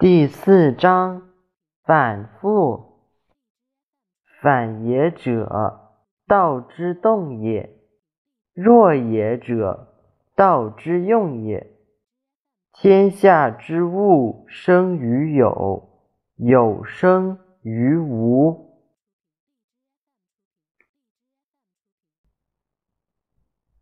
第四章反复。反也者道之动也弱也者道之用也。天下之物生于有有生于无。